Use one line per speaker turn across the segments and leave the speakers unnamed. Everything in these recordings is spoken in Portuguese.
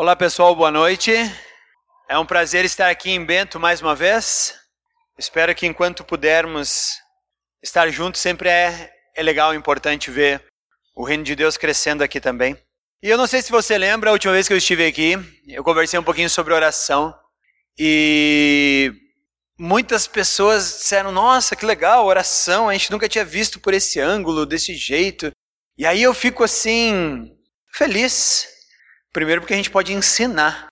Olá pessoal, boa noite. É um prazer estar aqui em Bento mais uma vez. Espero que enquanto pudermos estar juntos, sempre é, é legal, importante ver o reino de Deus crescendo aqui também. E eu não sei se você lembra, a última vez que eu estive aqui, eu conversei um pouquinho sobre oração e muitas pessoas disseram: Nossa, que legal, oração, a gente nunca tinha visto por esse ângulo, desse jeito. E aí eu fico assim, feliz Primeiro, porque a gente pode ensinar.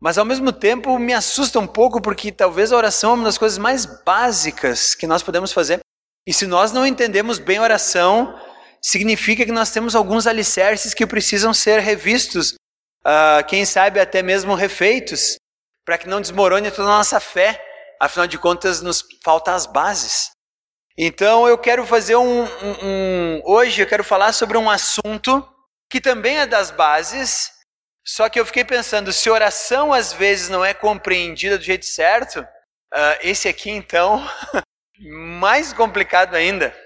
Mas ao mesmo tempo me assusta um pouco porque talvez a oração é uma das coisas mais básicas que nós podemos fazer. E se nós não entendemos bem a oração, significa que nós temos alguns alicerces que precisam ser revistos, uh, quem sabe até mesmo refeitos, para que não desmorone toda a nossa fé. Afinal de contas, nos faltam as bases. Então eu quero fazer um, um, um hoje eu quero falar sobre um assunto que também é das bases, só que eu fiquei pensando, se oração às vezes não é compreendida do jeito certo, uh, esse aqui então, mais complicado ainda.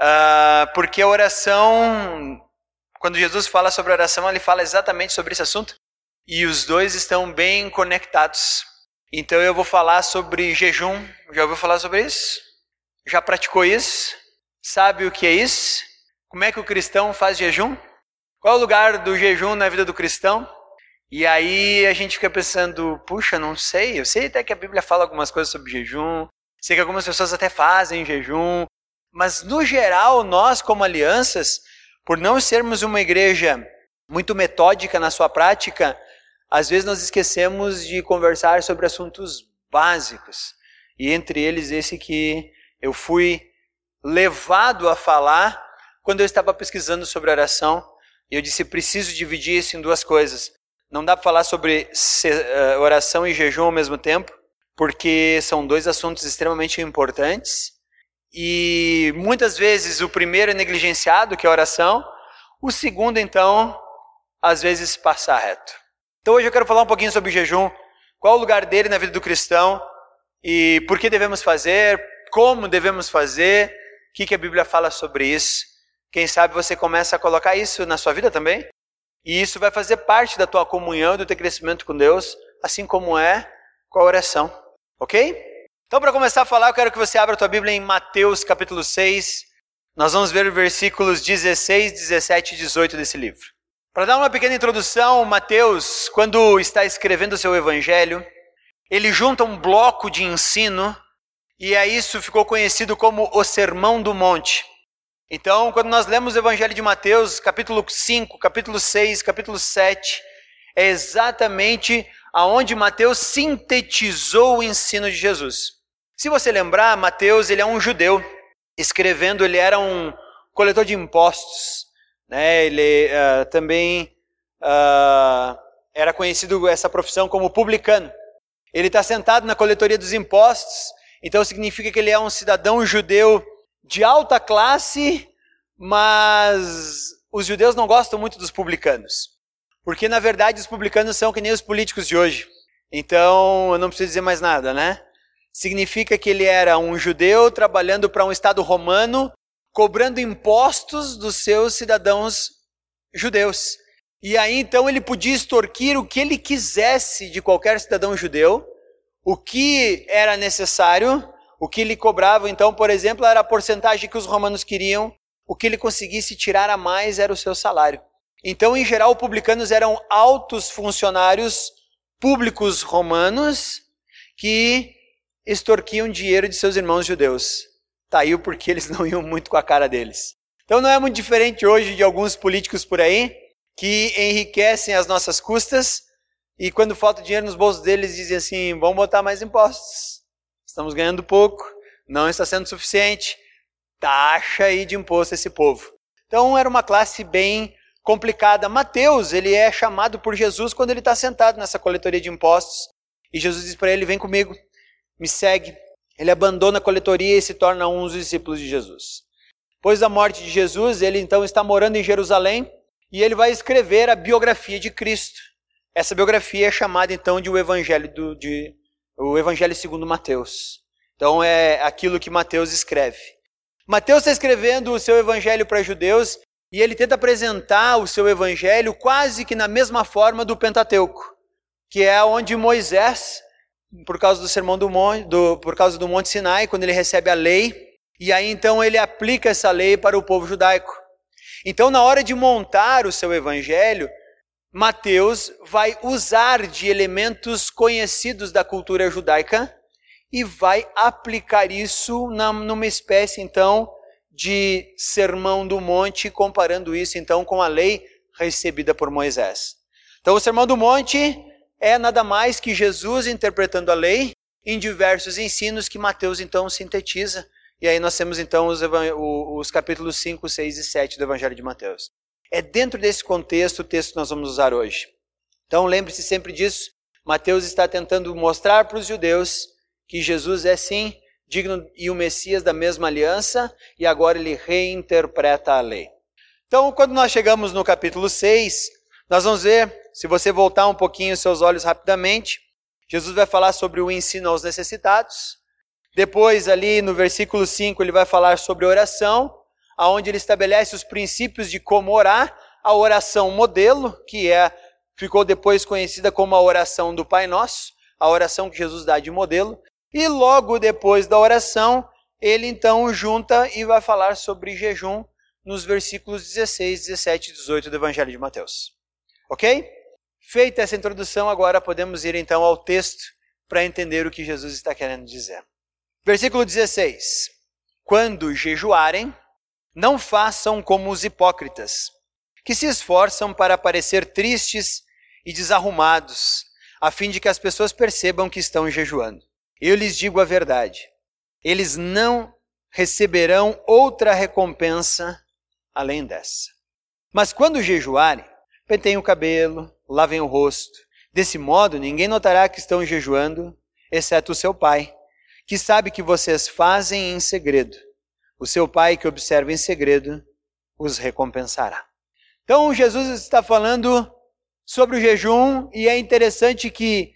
Uh, porque a oração, quando Jesus fala sobre oração, ele fala exatamente sobre esse assunto. E os dois estão bem conectados. Então eu vou falar sobre jejum. Já ouviu falar sobre isso? Já praticou isso? Sabe o que é isso? Como é que o cristão faz jejum? Qual é o lugar do jejum na vida do cristão? E aí a gente fica pensando, puxa, não sei, eu sei até que a Bíblia fala algumas coisas sobre jejum, sei que algumas pessoas até fazem jejum, mas no geral, nós como alianças, por não sermos uma igreja muito metódica na sua prática, às vezes nós esquecemos de conversar sobre assuntos básicos. E entre eles esse que eu fui levado a falar quando eu estava pesquisando sobre oração e eu disse: preciso dividir isso em duas coisas. Não dá para falar sobre eh, oração e jejum ao mesmo tempo, porque são dois assuntos extremamente importantes. E muitas vezes o primeiro é negligenciado, que é a oração, o segundo, então, às vezes passa reto. Então hoje eu quero falar um pouquinho sobre jejum, qual o lugar dele na vida do cristão e por que devemos fazer, como devemos fazer, o que, que a Bíblia fala sobre isso. Quem sabe você começa a colocar isso na sua vida também? E isso vai fazer parte da tua comunhão, do teu crescimento com Deus, assim como é com a oração. Ok? Então, para começar a falar, eu quero que você abra a tua Bíblia em Mateus capítulo 6. Nós vamos ver os versículos 16, 17 e 18 desse livro. Para dar uma pequena introdução, Mateus, quando está escrevendo o seu evangelho, ele junta um bloco de ensino, e a isso ficou conhecido como o Sermão do Monte. Então, quando nós lemos o Evangelho de Mateus, capítulo 5, capítulo 6, capítulo 7, é exatamente aonde Mateus sintetizou o ensino de Jesus. Se você lembrar, Mateus ele é um judeu, escrevendo, ele era um coletor de impostos, né? ele uh, também uh, era conhecido essa profissão como publicano. Ele está sentado na coletoria dos impostos, então significa que ele é um cidadão judeu de alta classe, mas os judeus não gostam muito dos publicanos. Porque, na verdade, os publicanos são que nem os políticos de hoje. Então, eu não preciso dizer mais nada, né? Significa que ele era um judeu trabalhando para um Estado romano, cobrando impostos dos seus cidadãos judeus. E aí, então, ele podia extorquir o que ele quisesse de qualquer cidadão judeu, o que era necessário o que lhe cobravam, então, por exemplo, era a porcentagem que os romanos queriam, o que ele conseguisse tirar a mais era o seu salário. Então, em geral, publicanos eram altos funcionários públicos romanos que extorquiam dinheiro de seus irmãos judeus. Tá aí o porquê eles não iam muito com a cara deles. Então não é muito diferente hoje de alguns políticos por aí que enriquecem as nossas custas e quando falta dinheiro nos bolsos deles dizem assim: vamos botar mais impostos estamos ganhando pouco, não está sendo suficiente, taxa aí de imposto esse povo. Então era uma classe bem complicada. Mateus, ele é chamado por Jesus quando ele está sentado nessa coletoria de impostos. E Jesus diz para ele: Vem comigo, me segue. Ele abandona a coletoria e se torna um dos discípulos de Jesus. Depois da morte de Jesus, ele então está morando em Jerusalém e ele vai escrever a biografia de Cristo. Essa biografia é chamada então de o Evangelho do, de o Evangelho segundo Mateus. Então é aquilo que Mateus escreve. Mateus está escrevendo o seu evangelho para judeus E ele tenta apresentar o seu evangelho quase que na mesma forma do Pentateuco, que é onde Moisés, por causa do sermão do monte, do, por causa do Monte Sinai, quando ele recebe a lei, e aí então ele aplica essa lei para o povo judaico. Então, na hora de montar o seu evangelho, Mateus vai usar de elementos conhecidos da cultura judaica e vai aplicar isso numa espécie, então, de sermão do monte, comparando isso então com a lei recebida por Moisés. Então, o sermão do monte é nada mais que Jesus interpretando a lei em diversos ensinos que Mateus então sintetiza. E aí nós temos então os, os capítulos 5, 6 e 7 do Evangelho de Mateus. É dentro desse contexto o texto que nós vamos usar hoje. Então lembre-se sempre disso. Mateus está tentando mostrar para os judeus que Jesus é sim digno e o Messias da mesma aliança, e agora ele reinterpreta a lei. Então, quando nós chegamos no capítulo 6, nós vamos ver, se você voltar um pouquinho seus olhos rapidamente, Jesus vai falar sobre o ensino aos necessitados. Depois, ali no versículo 5, ele vai falar sobre oração, aonde ele estabelece os princípios de como orar, a oração modelo, que é ficou depois conhecida como a oração do Pai Nosso, a oração que Jesus dá de modelo. E logo depois da oração, ele então junta e vai falar sobre jejum nos versículos 16, 17 e 18 do Evangelho de Mateus. Ok? Feita essa introdução, agora podemos ir então ao texto para entender o que Jesus está querendo dizer. Versículo 16: Quando jejuarem, não façam como os hipócritas, que se esforçam para parecer tristes e desarrumados, a fim de que as pessoas percebam que estão jejuando. Eu lhes digo a verdade: eles não receberão outra recompensa além dessa. Mas quando jejuarem, pentem o cabelo, lavem o rosto. Desse modo, ninguém notará que estão jejuando, exceto o seu pai, que sabe que vocês fazem em segredo. O seu pai que observa em segredo os recompensará. Então, Jesus está falando sobre o jejum e é interessante que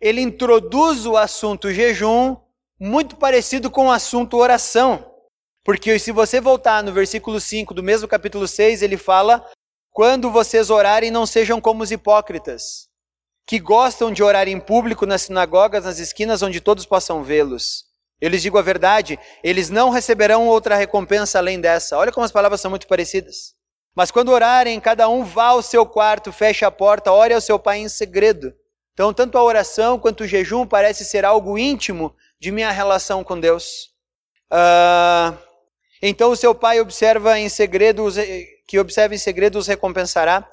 ele introduz o assunto jejum muito parecido com o assunto oração. Porque se você voltar no versículo 5 do mesmo capítulo 6, ele fala: Quando vocês orarem, não sejam como os hipócritas, que gostam de orar em público nas sinagogas, nas esquinas onde todos possam vê-los. Eu lhes digo a verdade, eles não receberão outra recompensa além dessa. Olha como as palavras são muito parecidas. Mas quando orarem, cada um vá ao seu quarto, feche a porta, ore ao seu pai em segredo. Então, tanto a oração quanto o jejum parece ser algo íntimo de minha relação com Deus. Uh, então, o seu pai observa em segredo, que observa em segredo os recompensará.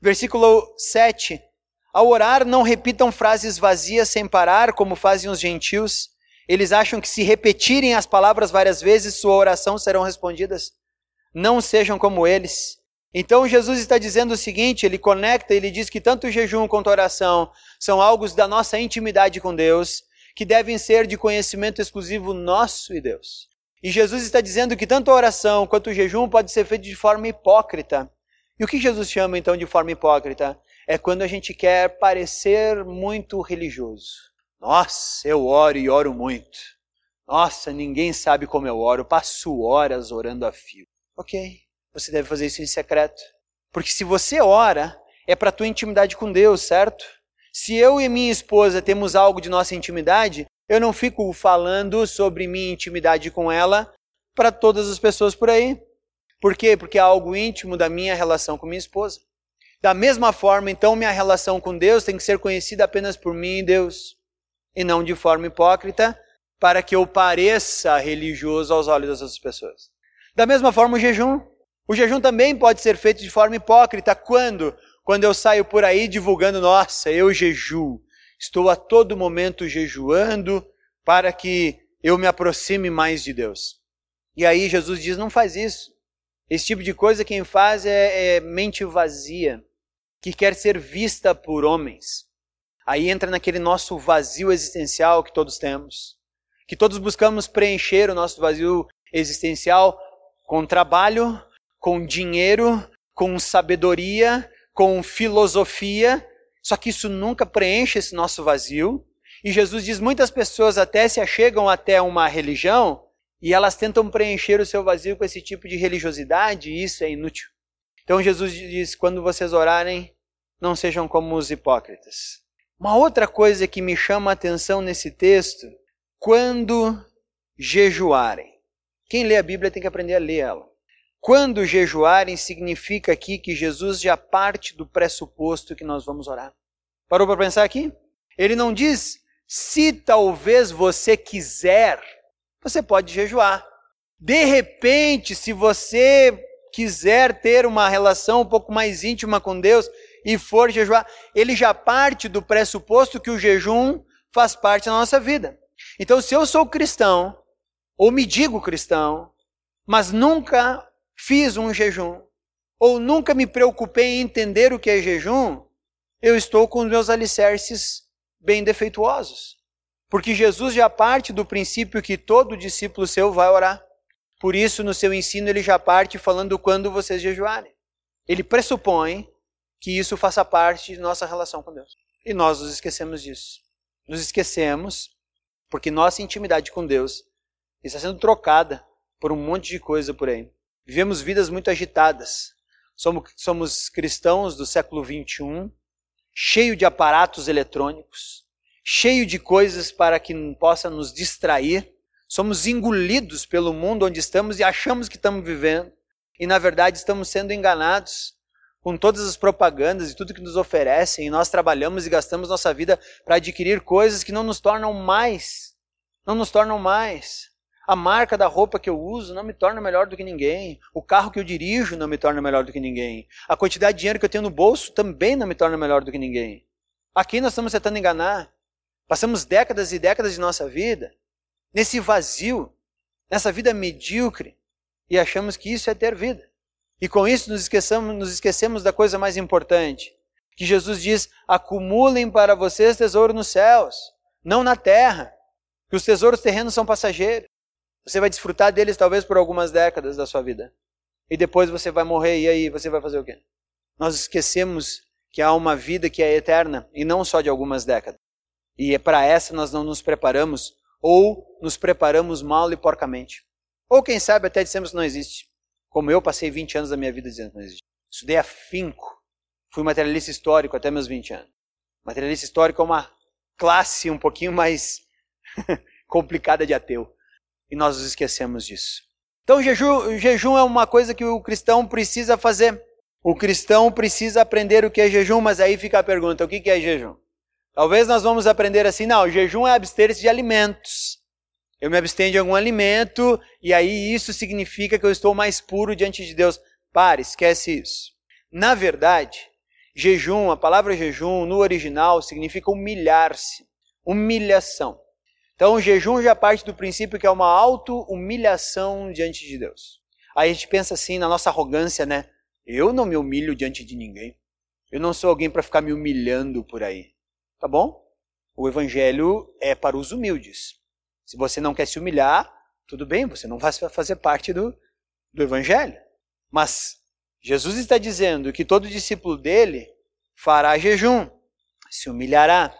Versículo 7. Ao orar, não repitam frases vazias sem parar, como fazem os gentios. Eles acham que se repetirem as palavras várias vezes, sua oração serão respondidas. Não sejam como eles. Então Jesus está dizendo o seguinte, ele conecta, ele diz que tanto o jejum quanto a oração são algo da nossa intimidade com Deus, que devem ser de conhecimento exclusivo nosso e Deus. E Jesus está dizendo que tanto a oração quanto o jejum pode ser feito de forma hipócrita. E o que Jesus chama então de forma hipócrita? É quando a gente quer parecer muito religioso. Nossa, eu oro e oro muito. Nossa, ninguém sabe como eu oro, passo horas orando a fio. Ok, você deve fazer isso em secreto. Porque se você ora, é para tua intimidade com Deus, certo? Se eu e minha esposa temos algo de nossa intimidade, eu não fico falando sobre minha intimidade com ela para todas as pessoas por aí. Por quê? Porque é algo íntimo da minha relação com minha esposa. Da mesma forma, então, minha relação com Deus tem que ser conhecida apenas por mim e Deus, e não de forma hipócrita, para que eu pareça religioso aos olhos das outras pessoas. Da mesma forma, o jejum. O jejum também pode ser feito de forma hipócrita. Quando? Quando eu saio por aí divulgando, nossa, eu jejuo. Estou a todo momento jejuando para que eu me aproxime mais de Deus. E aí Jesus diz: não faz isso. Esse tipo de coisa quem faz é, é mente vazia, que quer ser vista por homens. Aí entra naquele nosso vazio existencial que todos temos, que todos buscamos preencher o nosso vazio existencial com trabalho, com dinheiro, com sabedoria, com filosofia, só que isso nunca preenche esse nosso vazio. E Jesus diz: muitas pessoas até se achegam até uma religião e elas tentam preencher o seu vazio com esse tipo de religiosidade, e isso é inútil. Então Jesus diz: quando vocês orarem, não sejam como os hipócritas. Uma outra coisa que me chama a atenção nesse texto, quando jejuarem. Quem lê a Bíblia tem que aprender a ler ela. Quando jejuarem significa aqui que Jesus já parte do pressuposto que nós vamos orar. Parou para pensar aqui? Ele não diz se talvez você quiser, você pode jejuar. De repente, se você quiser ter uma relação um pouco mais íntima com Deus e for jejuar, ele já parte do pressuposto que o jejum faz parte da nossa vida. Então, se eu sou cristão, ou me digo cristão, mas nunca fiz um jejum, ou nunca me preocupei em entender o que é jejum, eu estou com os meus alicerces bem defeituosos. Porque Jesus já parte do princípio que todo discípulo seu vai orar. Por isso, no seu ensino, ele já parte falando quando vocês jejuarem. Ele pressupõe que isso faça parte de nossa relação com Deus. E nós nos esquecemos disso. Nos esquecemos porque nossa intimidade com Deus está sendo trocada por um monte de coisa por aí. Vivemos vidas muito agitadas. Somos, somos cristãos do século 21, cheio de aparatos eletrônicos, cheio de coisas para que possa nos distrair. Somos engolidos pelo mundo onde estamos e achamos que estamos vivendo. E na verdade estamos sendo enganados com todas as propagandas e tudo que nos oferecem. E nós trabalhamos e gastamos nossa vida para adquirir coisas que não nos tornam mais. Não nos tornam mais. A marca da roupa que eu uso não me torna melhor do que ninguém. O carro que eu dirijo não me torna melhor do que ninguém. A quantidade de dinheiro que eu tenho no bolso também não me torna melhor do que ninguém. A quem nós estamos tentando enganar? Passamos décadas e décadas de nossa vida nesse vazio, nessa vida medíocre, e achamos que isso é ter vida. E com isso nos esquecemos, nos esquecemos da coisa mais importante, que Jesus diz: acumulem para vocês tesouro nos céus, não na terra, que os tesouros terrenos são passageiros. Você vai desfrutar deles talvez por algumas décadas da sua vida. E depois você vai morrer, e aí você vai fazer o quê? Nós esquecemos que há uma vida que é eterna e não só de algumas décadas. E é para essa nós não nos preparamos, ou nos preparamos mal e porcamente. Ou quem sabe até dissemos que não existe. Como eu passei 20 anos da minha vida dizendo que não existe. Estudei afinco. Fui materialista histórico até meus 20 anos. Materialista histórico é uma classe um pouquinho mais complicada de ateu e nós nos esquecemos disso. Então, jejum, jejum é uma coisa que o cristão precisa fazer. O cristão precisa aprender o que é jejum, mas aí fica a pergunta: o que é jejum? Talvez nós vamos aprender assim, não, jejum é abster-se de alimentos. Eu me abstenho de algum alimento e aí isso significa que eu estou mais puro diante de Deus. Pare, esquece isso. Na verdade, jejum, a palavra jejum no original significa humilhar-se, humilhação. Então o jejum já parte do princípio que é uma auto-humilhação diante de Deus. Aí a gente pensa assim na nossa arrogância, né? Eu não me humilho diante de ninguém. Eu não sou alguém para ficar me humilhando por aí. Tá bom? O evangelho é para os humildes. Se você não quer se humilhar, tudo bem, você não vai fazer parte do, do evangelho. Mas Jesus está dizendo que todo discípulo dele fará jejum, se humilhará.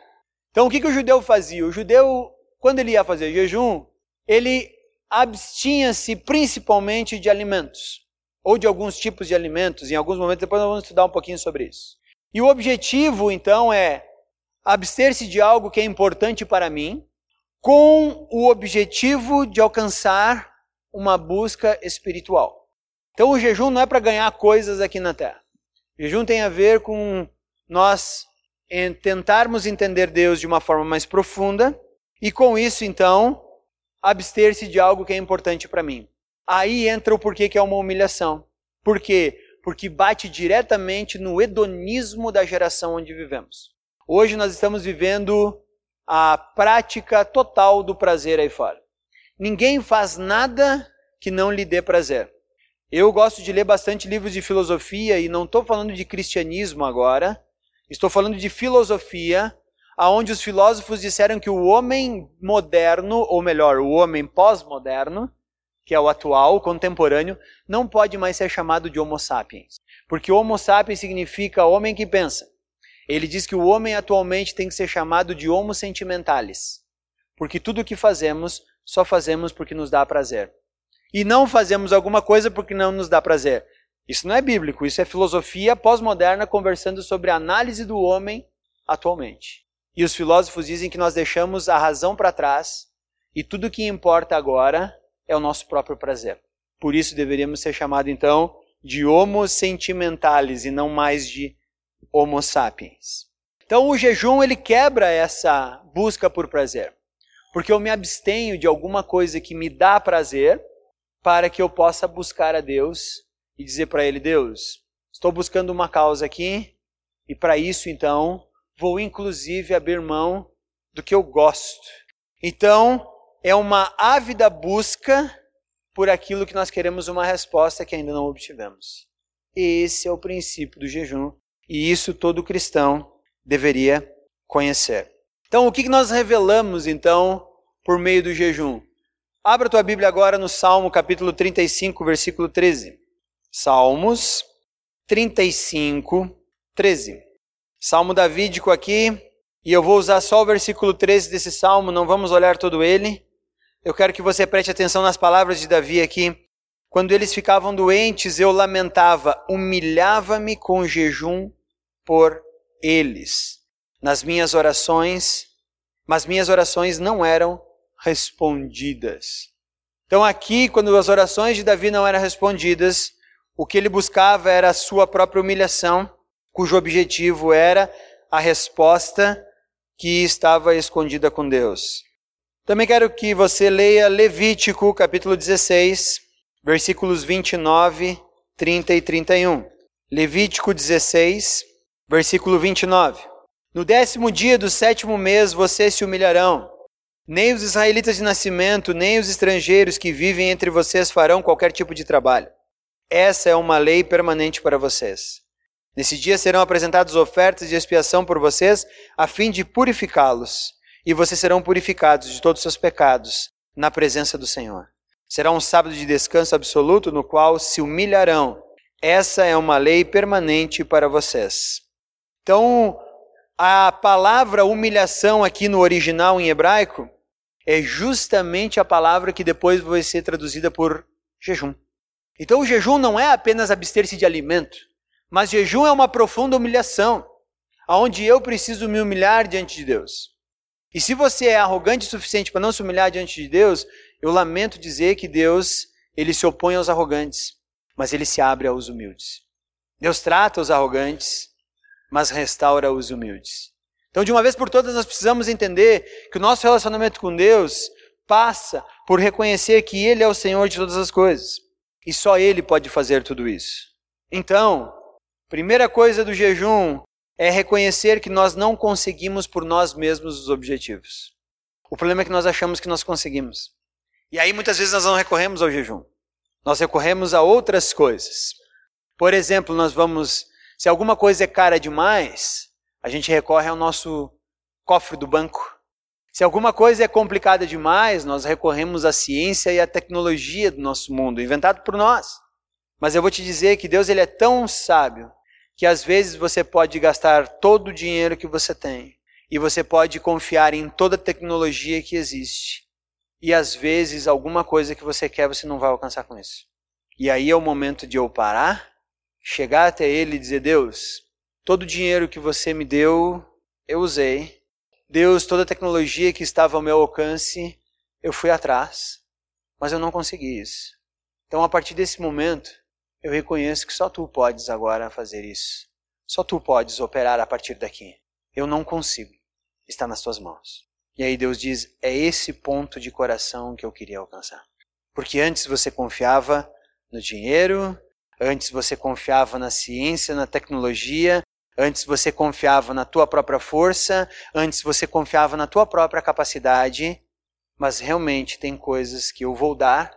Então o que, que o judeu fazia? O judeu quando ele ia fazer jejum, ele abstinha-se principalmente de alimentos, ou de alguns tipos de alimentos, em alguns momentos, depois nós vamos estudar um pouquinho sobre isso. E o objetivo, então, é abster-se de algo que é importante para mim, com o objetivo de alcançar uma busca espiritual. Então, o jejum não é para ganhar coisas aqui na terra. O jejum tem a ver com nós tentarmos entender Deus de uma forma mais profunda e com isso, então, abster-se de algo que é importante para mim. Aí entra o porquê que é uma humilhação. Por quê? Porque bate diretamente no hedonismo da geração onde vivemos. Hoje nós estamos vivendo a prática total do prazer aí fora. Ninguém faz nada que não lhe dê prazer. Eu gosto de ler bastante livros de filosofia e não estou falando de cristianismo agora, estou falando de filosofia aonde os filósofos disseram que o homem moderno, ou melhor, o homem pós-moderno, que é o atual, o contemporâneo, não pode mais ser chamado de Homo sapiens. Porque Homo sapiens significa homem que pensa. Ele diz que o homem atualmente tem que ser chamado de Homo sentimentalis. Porque tudo o que fazemos, só fazemos porque nos dá prazer. E não fazemos alguma coisa porque não nos dá prazer. Isso não é bíblico, isso é filosofia pós-moderna conversando sobre a análise do homem atualmente. E os filósofos dizem que nós deixamos a razão para trás e tudo o que importa agora é o nosso próprio prazer. Por isso deveríamos ser chamados então de homo sentimentales e não mais de homo sapiens. Então o jejum ele quebra essa busca por prazer, porque eu me abstenho de alguma coisa que me dá prazer para que eu possa buscar a Deus e dizer para ele: Deus, estou buscando uma causa aqui e para isso então vou inclusive abrir mão do que eu gosto. Então é uma ávida busca por aquilo que nós queremos uma resposta que ainda não obtivemos. Esse é o princípio do jejum e isso todo cristão deveria conhecer. Então, o que nós revelamos então por meio do jejum? Abra tua Bíblia agora no Salmo capítulo 35, versículo 13. Salmos 35, 13. Salmo davídico aqui, e eu vou usar só o versículo 13 desse salmo, não vamos olhar todo ele. Eu quero que você preste atenção nas palavras de Davi aqui. Quando eles ficavam doentes, eu lamentava, humilhava-me com jejum por eles. Nas minhas orações, mas minhas orações não eram respondidas. Então, aqui, quando as orações de Davi não eram respondidas, o que ele buscava era a sua própria humilhação, cujo objetivo era a resposta que estava escondida com Deus. Também quero que você leia Levítico, capítulo 16, versículos 29, 30 e 31. Levítico 16, versículo 29. No décimo dia do sétimo mês vocês se humilharão. Nem os israelitas de nascimento, nem os estrangeiros que vivem entre vocês farão qualquer tipo de trabalho. Essa é uma lei permanente para vocês. Nesse dia serão apresentadas ofertas de expiação por vocês, a fim de purificá-los e vocês serão purificados de todos os seus pecados na presença do Senhor. Será um sábado de descanso absoluto no qual se humilharão. Essa é uma lei permanente para vocês. Então, a palavra humilhação aqui no original em hebraico é justamente a palavra que depois vai ser traduzida por jejum. Então, o jejum não é apenas abster-se de alimento, mas jejum é uma profunda humilhação, aonde eu preciso me humilhar diante de Deus. E se você é arrogante o suficiente para não se humilhar diante de Deus, eu lamento dizer que Deus, ele se opõe aos arrogantes, mas ele se abre aos humildes. Deus trata os arrogantes, mas restaura os humildes. Então, de uma vez por todas, nós precisamos entender que o nosso relacionamento com Deus passa por reconhecer que Ele é o Senhor de todas as coisas. E só Ele pode fazer tudo isso. Então, primeira coisa do jejum é reconhecer que nós não conseguimos por nós mesmos os objetivos. O problema é que nós achamos que nós conseguimos. E aí muitas vezes nós não recorremos ao jejum. Nós recorremos a outras coisas. Por exemplo, nós vamos, se alguma coisa é cara demais, a gente recorre ao nosso cofre do banco. Se alguma coisa é complicada demais, nós recorremos à ciência e à tecnologia do nosso mundo, inventado por nós. Mas eu vou te dizer que Deus ele é tão sábio que às vezes você pode gastar todo o dinheiro que você tem e você pode confiar em toda a tecnologia que existe. E às vezes alguma coisa que você quer você não vai alcançar com isso. E aí é o momento de eu parar, chegar até ele e dizer: Deus, todo o dinheiro que você me deu, eu usei. Deus, toda a tecnologia que estava ao meu alcance, eu fui atrás, mas eu não consegui isso. Então, a partir desse momento, eu reconheço que só tu podes agora fazer isso. Só tu podes operar a partir daqui. Eu não consigo. Está nas tuas mãos. E aí Deus diz: é esse ponto de coração que eu queria alcançar. Porque antes você confiava no dinheiro, antes você confiava na ciência, na tecnologia, antes você confiava na tua própria força, antes você confiava na tua própria capacidade, mas realmente tem coisas que eu vou dar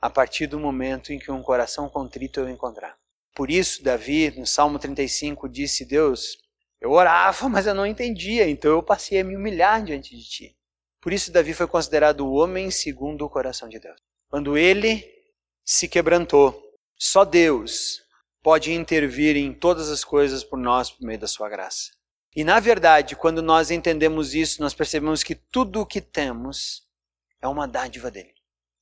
a partir do momento em que um coração contrito eu encontrar. Por isso, Davi, no Salmo 35, disse: Deus, eu orava, mas eu não entendia, então eu passei a me humilhar diante de ti. Por isso, Davi foi considerado o homem segundo o coração de Deus. Quando ele se quebrantou, só Deus pode intervir em todas as coisas por nós por meio da sua graça. E na verdade, quando nós entendemos isso, nós percebemos que tudo o que temos é uma dádiva dele.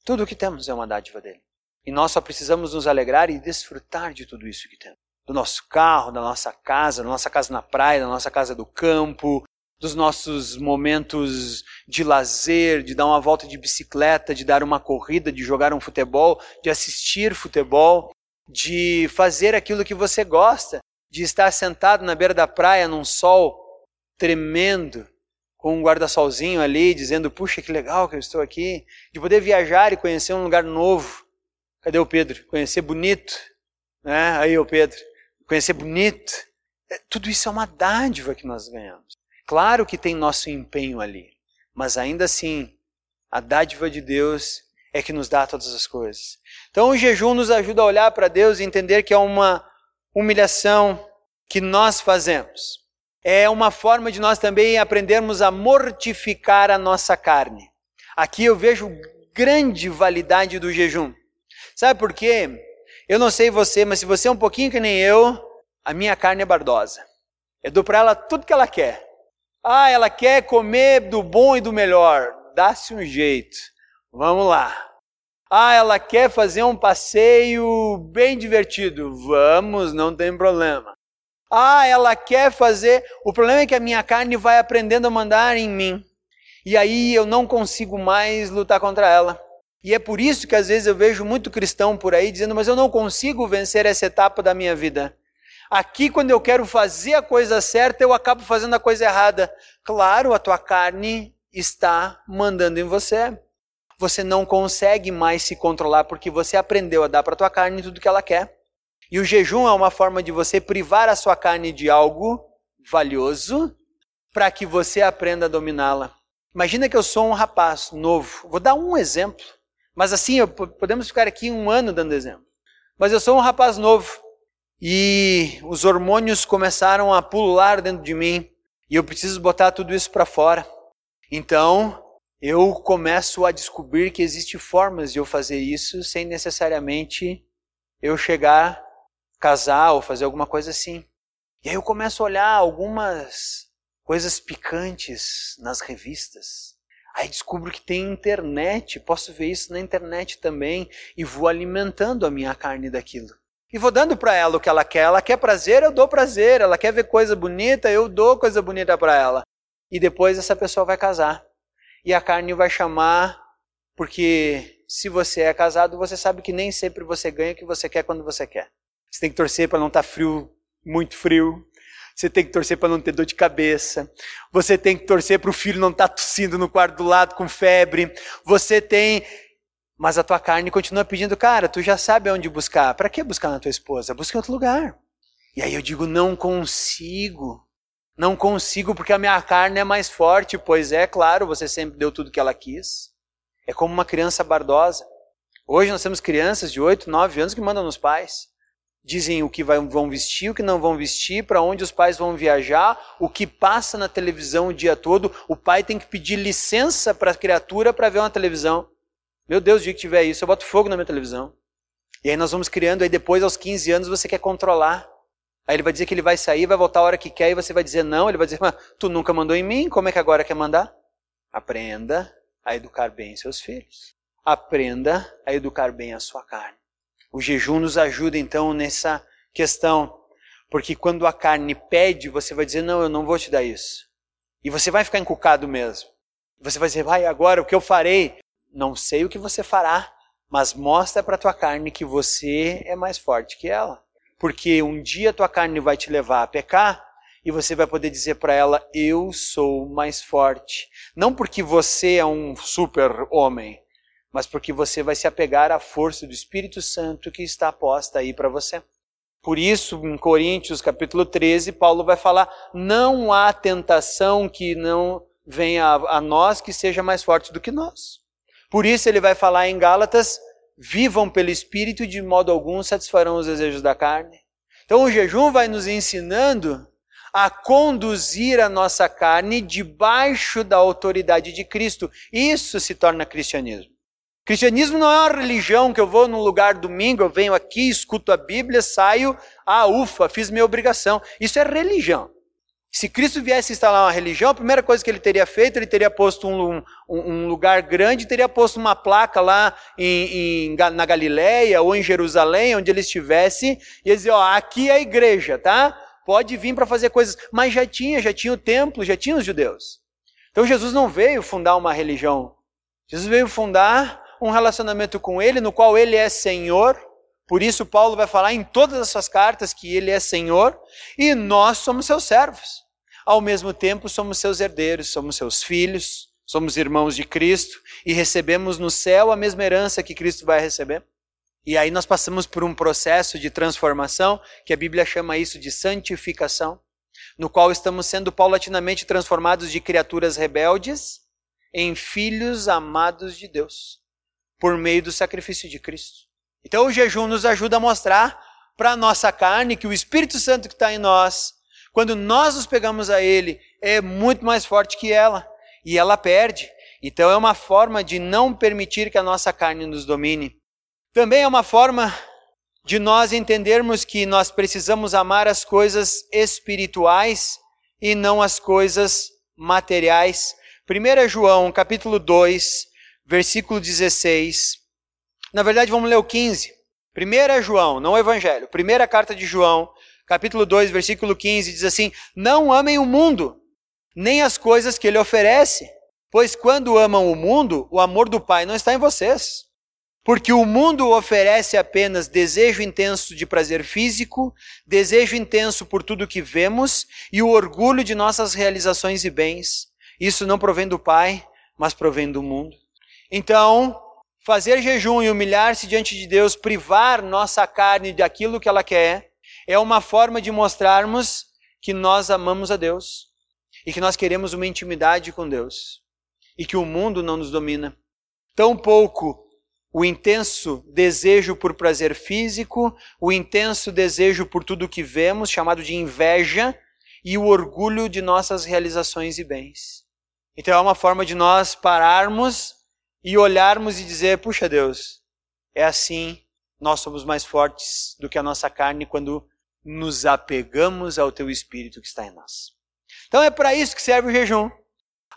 Tudo o que temos é uma dádiva dele. E nós só precisamos nos alegrar e desfrutar de tudo isso que temos. Do nosso carro, da nossa casa, da nossa casa na praia, da nossa casa do campo, dos nossos momentos de lazer, de dar uma volta de bicicleta, de dar uma corrida, de jogar um futebol, de assistir futebol, de fazer aquilo que você gosta, de estar sentado na beira da praia num sol tremendo, com um guarda-solzinho ali, dizendo: Puxa, que legal que eu estou aqui, de poder viajar e conhecer um lugar novo, Cadê o Pedro? Conhecer bonito. Né? Aí o Pedro. Conhecer bonito. É, tudo isso é uma dádiva que nós ganhamos. Claro que tem nosso empenho ali. Mas ainda assim, a dádiva de Deus é que nos dá todas as coisas. Então o jejum nos ajuda a olhar para Deus e entender que é uma humilhação que nós fazemos. É uma forma de nós também aprendermos a mortificar a nossa carne. Aqui eu vejo grande validade do jejum. Sabe por quê? Eu não sei você, mas se você é um pouquinho que nem eu, a minha carne é bardosa. Eu dou para ela tudo que ela quer. Ah, ela quer comer do bom e do melhor. Dá-se um jeito. Vamos lá. Ah, ela quer fazer um passeio bem divertido. Vamos, não tem problema. Ah, ela quer fazer. O problema é que a minha carne vai aprendendo a mandar em mim. E aí eu não consigo mais lutar contra ela. E é por isso que às vezes eu vejo muito cristão por aí dizendo, mas eu não consigo vencer essa etapa da minha vida. Aqui, quando eu quero fazer a coisa certa, eu acabo fazendo a coisa errada. Claro, a tua carne está mandando em você. Você não consegue mais se controlar porque você aprendeu a dar para a tua carne tudo que ela quer. E o jejum é uma forma de você privar a sua carne de algo valioso para que você aprenda a dominá-la. Imagina que eu sou um rapaz novo. Vou dar um exemplo. Mas assim, podemos ficar aqui um ano dando exemplo. Mas eu sou um rapaz novo e os hormônios começaram a pular dentro de mim e eu preciso botar tudo isso para fora. Então, eu começo a descobrir que existem formas de eu fazer isso sem necessariamente eu chegar, casar ou fazer alguma coisa assim. E aí eu começo a olhar algumas coisas picantes nas revistas. Aí descubro que tem internet, posso ver isso na internet também e vou alimentando a minha carne daquilo. E vou dando para ela o que ela quer. Ela quer prazer, eu dou prazer. Ela quer ver coisa bonita, eu dou coisa bonita para ela. E depois essa pessoa vai casar. E a carne vai chamar, porque se você é casado, você sabe que nem sempre você ganha o que você quer quando você quer. Você tem que torcer para não estar tá frio, muito frio. Você tem que torcer para não ter dor de cabeça. Você tem que torcer para o filho não estar tá tossindo no quarto do lado com febre. Você tem. Mas a tua carne continua pedindo, cara, tu já sabe aonde buscar. Para que buscar na tua esposa? Busca em outro lugar. E aí eu digo, não consigo. Não consigo porque a minha carne é mais forte. Pois é, claro, você sempre deu tudo que ela quis. É como uma criança bardosa. Hoje nós temos crianças de 8, 9 anos que mandam nos pais dizem o que vão vestir, o que não vão vestir, para onde os pais vão viajar, o que passa na televisão o dia todo. O pai tem que pedir licença para a criatura para ver uma televisão. Meu Deus, o dia que tiver isso, eu boto fogo na minha televisão. E aí nós vamos criando, aí depois aos 15 anos você quer controlar. Aí ele vai dizer que ele vai sair, vai voltar a hora que quer, e você vai dizer não, ele vai dizer, mas tu nunca mandou em mim, como é que agora quer mandar? Aprenda a educar bem seus filhos. Aprenda a educar bem a sua carne. O jejum nos ajuda então nessa questão, porque quando a carne pede, você vai dizer: Não, eu não vou te dar isso. E você vai ficar encucado mesmo. Você vai dizer: Vai, agora o que eu farei? Não sei o que você fará, mas mostra para tua carne que você é mais forte que ela. Porque um dia tua carne vai te levar a pecar e você vai poder dizer para ela: Eu sou mais forte. Não porque você é um super homem, mas porque você vai se apegar à força do Espírito Santo que está posta aí para você. Por isso, em Coríntios capítulo 13, Paulo vai falar: não há tentação que não venha a, nós que seja mais forte do que nós. Por isso, ele vai falar em Gálatas: vivam pelo Espírito e de modo algum satisfarão os desejos da carne. Então, o jejum vai nos ensinando a conduzir a nossa carne debaixo da autoridade de Cristo. Isso se torna cristianismo. Cristianismo não é uma religião que eu vou num lugar domingo, eu venho aqui, escuto a Bíblia, saio, ah, ufa, fiz minha obrigação. Isso é religião. Se Cristo viesse instalar uma religião, a primeira coisa que ele teria feito, ele teria posto um, um, um lugar grande, teria posto uma placa lá em, em, na Galileia ou em Jerusalém, onde ele estivesse, e ele dizia, ó, aqui é a igreja, tá? Pode vir para fazer coisas. Mas já tinha, já tinha o templo, já tinha os judeus. Então Jesus não veio fundar uma religião. Jesus veio fundar um relacionamento com ele, no qual ele é Senhor, por isso, Paulo vai falar em todas as suas cartas que ele é Senhor e nós somos seus servos. Ao mesmo tempo, somos seus herdeiros, somos seus filhos, somos irmãos de Cristo e recebemos no céu a mesma herança que Cristo vai receber. E aí nós passamos por um processo de transformação, que a Bíblia chama isso de santificação, no qual estamos sendo paulatinamente transformados de criaturas rebeldes em filhos amados de Deus, por meio do sacrifício de Cristo. Então o jejum nos ajuda a mostrar para a nossa carne que o Espírito Santo que está em nós, quando nós nos pegamos a Ele, é muito mais forte que ela e ela perde. Então é uma forma de não permitir que a nossa carne nos domine. Também é uma forma de nós entendermos que nós precisamos amar as coisas espirituais e não as coisas materiais. 1 João, capítulo 2, versículo 16. Na verdade, vamos ler o 15. Primeira João, não o Evangelho. Primeira carta de João, capítulo 2, versículo 15, diz assim: Não amem o mundo, nem as coisas que ele oferece, pois quando amam o mundo, o amor do Pai não está em vocês. Porque o mundo oferece apenas desejo intenso de prazer físico, desejo intenso por tudo que vemos e o orgulho de nossas realizações e bens. Isso não provém do Pai, mas provém do mundo. Então, Fazer jejum e humilhar-se diante de Deus, privar nossa carne daquilo que ela quer, é uma forma de mostrarmos que nós amamos a Deus e que nós queremos uma intimidade com Deus e que o mundo não nos domina. Tampouco o intenso desejo por prazer físico, o intenso desejo por tudo que vemos, chamado de inveja, e o orgulho de nossas realizações e bens. Então é uma forma de nós pararmos e olharmos e dizer: puxa Deus, é assim, nós somos mais fortes do que a nossa carne quando nos apegamos ao teu espírito que está em nós. Então é para isso que serve o jejum.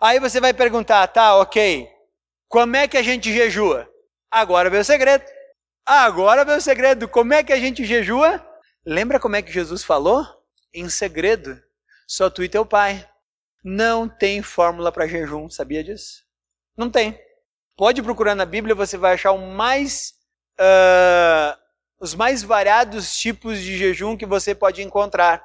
Aí você vai perguntar, tá, ok, como é que a gente jejua? Agora vem o segredo. Agora vem o segredo. Como é que a gente jejua? Lembra como é que Jesus falou? Em segredo. Só tu e teu pai. Não tem fórmula para jejum, sabia disso? Não tem. Pode procurar na Bíblia, você vai achar o mais, uh, os mais variados tipos de jejum que você pode encontrar.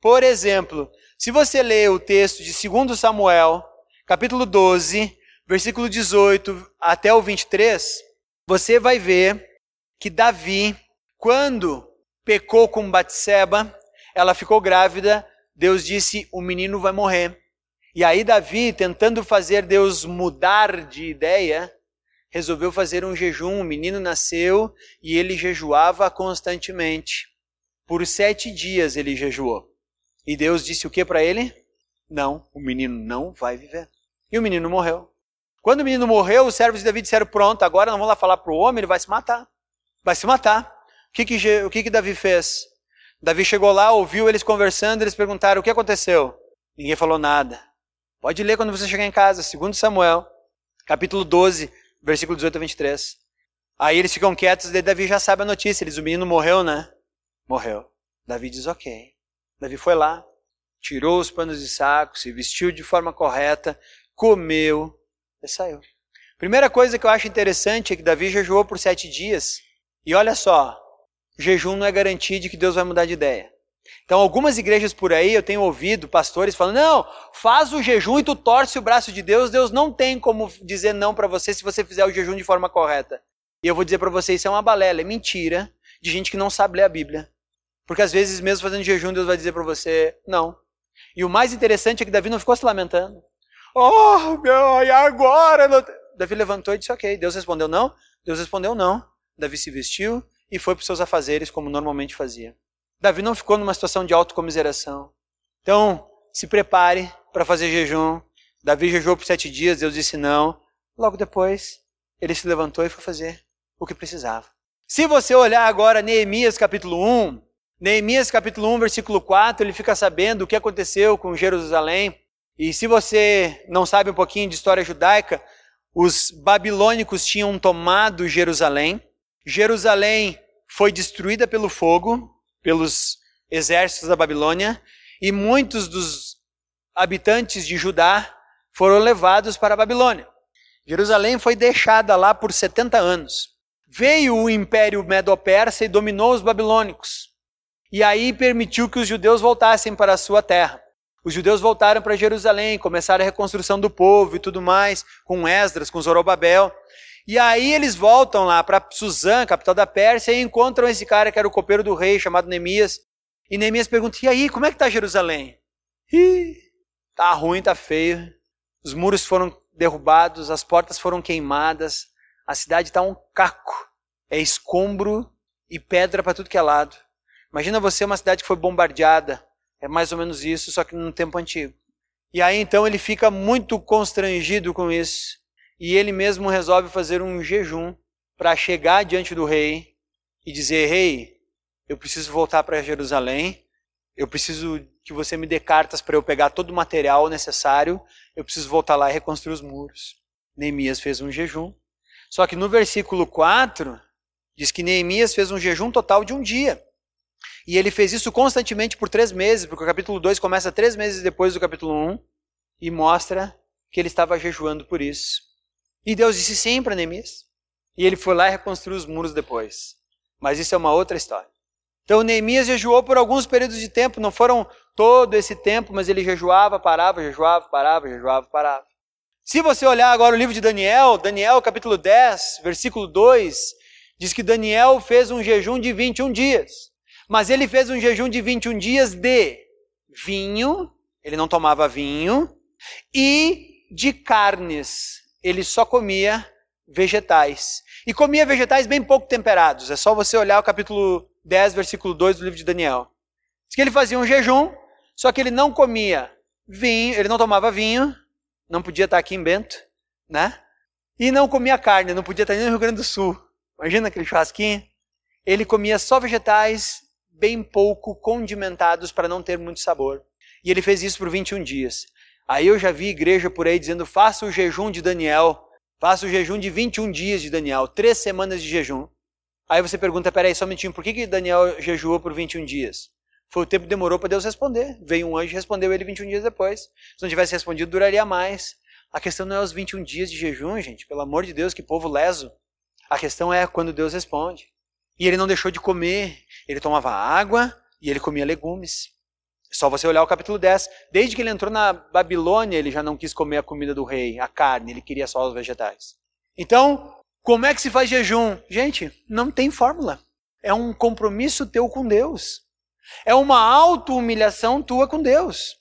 Por exemplo, se você ler o texto de 2 Samuel, capítulo 12, versículo 18 até o 23, você vai ver que Davi, quando pecou com Batseba, ela ficou grávida, Deus disse: "O menino vai morrer". E aí Davi, tentando fazer Deus mudar de ideia, resolveu fazer um jejum. O menino nasceu e ele jejuava constantemente. Por sete dias ele jejuou. E Deus disse o que para ele? Não, o menino não vai viver. E o menino morreu. Quando o menino morreu, os servos de Davi disseram: Pronto, agora não vamos lá falar para o homem, ele vai se matar. Vai se matar. O que, que, o que, que Davi fez? Davi chegou lá, ouviu eles conversando, eles perguntaram: O que aconteceu? Ninguém falou nada. Pode ler quando você chegar em casa, segundo Samuel, capítulo 12, versículo 18 a 23. Aí eles ficam quietos, e Davi já sabe a notícia, eles, o menino morreu, né? Morreu. Davi diz, ok. Davi foi lá, tirou os panos de saco, se vestiu de forma correta, comeu e saiu. Primeira coisa que eu acho interessante é que Davi jejuou por sete dias. E olha só, jejum não é garantia de que Deus vai mudar de ideia. Então, algumas igrejas por aí eu tenho ouvido pastores falando: não, faz o jejum e tu torce o braço de Deus, Deus não tem como dizer não para você se você fizer o jejum de forma correta. E eu vou dizer para você: isso é uma balela, é mentira de gente que não sabe ler a Bíblia. Porque às vezes, mesmo fazendo jejum, Deus vai dizer para você: não. E o mais interessante é que Davi não ficou se lamentando. Oh, meu, e agora? Davi levantou e disse: ok. Deus respondeu não. Deus respondeu não. Davi se vestiu e foi para os seus afazeres, como normalmente fazia. Davi não ficou numa situação de autocomiseração. Então, se prepare para fazer jejum. Davi jejuou por sete dias, Deus disse não. Logo depois, ele se levantou e foi fazer o que precisava. Se você olhar agora Neemias capítulo 1, Neemias capítulo 1, versículo 4, ele fica sabendo o que aconteceu com Jerusalém. E se você não sabe um pouquinho de história judaica, os babilônicos tinham tomado Jerusalém. Jerusalém foi destruída pelo fogo, pelos exércitos da Babilônia, e muitos dos habitantes de Judá foram levados para a Babilônia. Jerusalém foi deixada lá por 70 anos. Veio o império medo-persa e dominou os babilônicos. E aí permitiu que os judeus voltassem para a sua terra. Os judeus voltaram para Jerusalém, começaram a reconstrução do povo e tudo mais, com Esdras, com Zorobabel. E aí eles voltam lá para Suzã, capital da Pérsia, e encontram esse cara que era o copeiro do rei, chamado Neemias. E Neemias pergunta: "E aí, como é que está Jerusalém?" Ih, tá ruim, tá feio. Os muros foram derrubados, as portas foram queimadas, a cidade está um caco. É escombro e pedra para tudo que é lado. Imagina você uma cidade que foi bombardeada. É mais ou menos isso, só que num tempo antigo. E aí então ele fica muito constrangido com isso. E ele mesmo resolve fazer um jejum para chegar diante do rei e dizer: Rei, eu preciso voltar para Jerusalém. Eu preciso que você me dê cartas para eu pegar todo o material necessário. Eu preciso voltar lá e reconstruir os muros. Neemias fez um jejum. Só que no versículo 4 diz que Neemias fez um jejum total de um dia. E ele fez isso constantemente por três meses, porque o capítulo 2 começa três meses depois do capítulo 1 um, e mostra que ele estava jejuando por isso. E Deus disse sim para Neemias. E ele foi lá e reconstruiu os muros depois. Mas isso é uma outra história. Então Neemias jejuou por alguns períodos de tempo, não foram todo esse tempo, mas ele jejuava, parava, jejuava, parava, jejuava, parava. Se você olhar agora o livro de Daniel, Daniel capítulo 10, versículo 2, diz que Daniel fez um jejum de 21 dias. Mas ele fez um jejum de 21 dias de vinho, ele não tomava vinho, e de carnes. Ele só comia vegetais. E comia vegetais bem pouco temperados. É só você olhar o capítulo 10, versículo 2 do livro de Daniel. Diz que ele fazia um jejum, só que ele não comia vinho, ele não tomava vinho, não podia estar aqui em Bento, né? E não comia carne, não podia estar nem no Rio Grande do Sul. Imagina aquele churrasquinho. Ele comia só vegetais bem pouco condimentados para não ter muito sabor. E ele fez isso por 21 dias. Aí eu já vi igreja por aí dizendo: faça o jejum de Daniel, faça o jejum de 21 dias de Daniel, três semanas de jejum. Aí você pergunta: peraí, só um minutinho, por que, que Daniel jejuou por 21 dias? Foi o tempo que demorou para Deus responder. Veio um anjo e respondeu ele 21 dias depois. Se não tivesse respondido, duraria mais. A questão não é os 21 dias de jejum, gente, pelo amor de Deus, que povo leso. A questão é quando Deus responde. E ele não deixou de comer, ele tomava água e ele comia legumes. Só você olhar o capítulo 10. Desde que ele entrou na Babilônia, ele já não quis comer a comida do rei, a carne, ele queria só os vegetais. Então, como é que se faz jejum? Gente, não tem fórmula. É um compromisso teu com Deus. É uma auto-humilhação tua com Deus.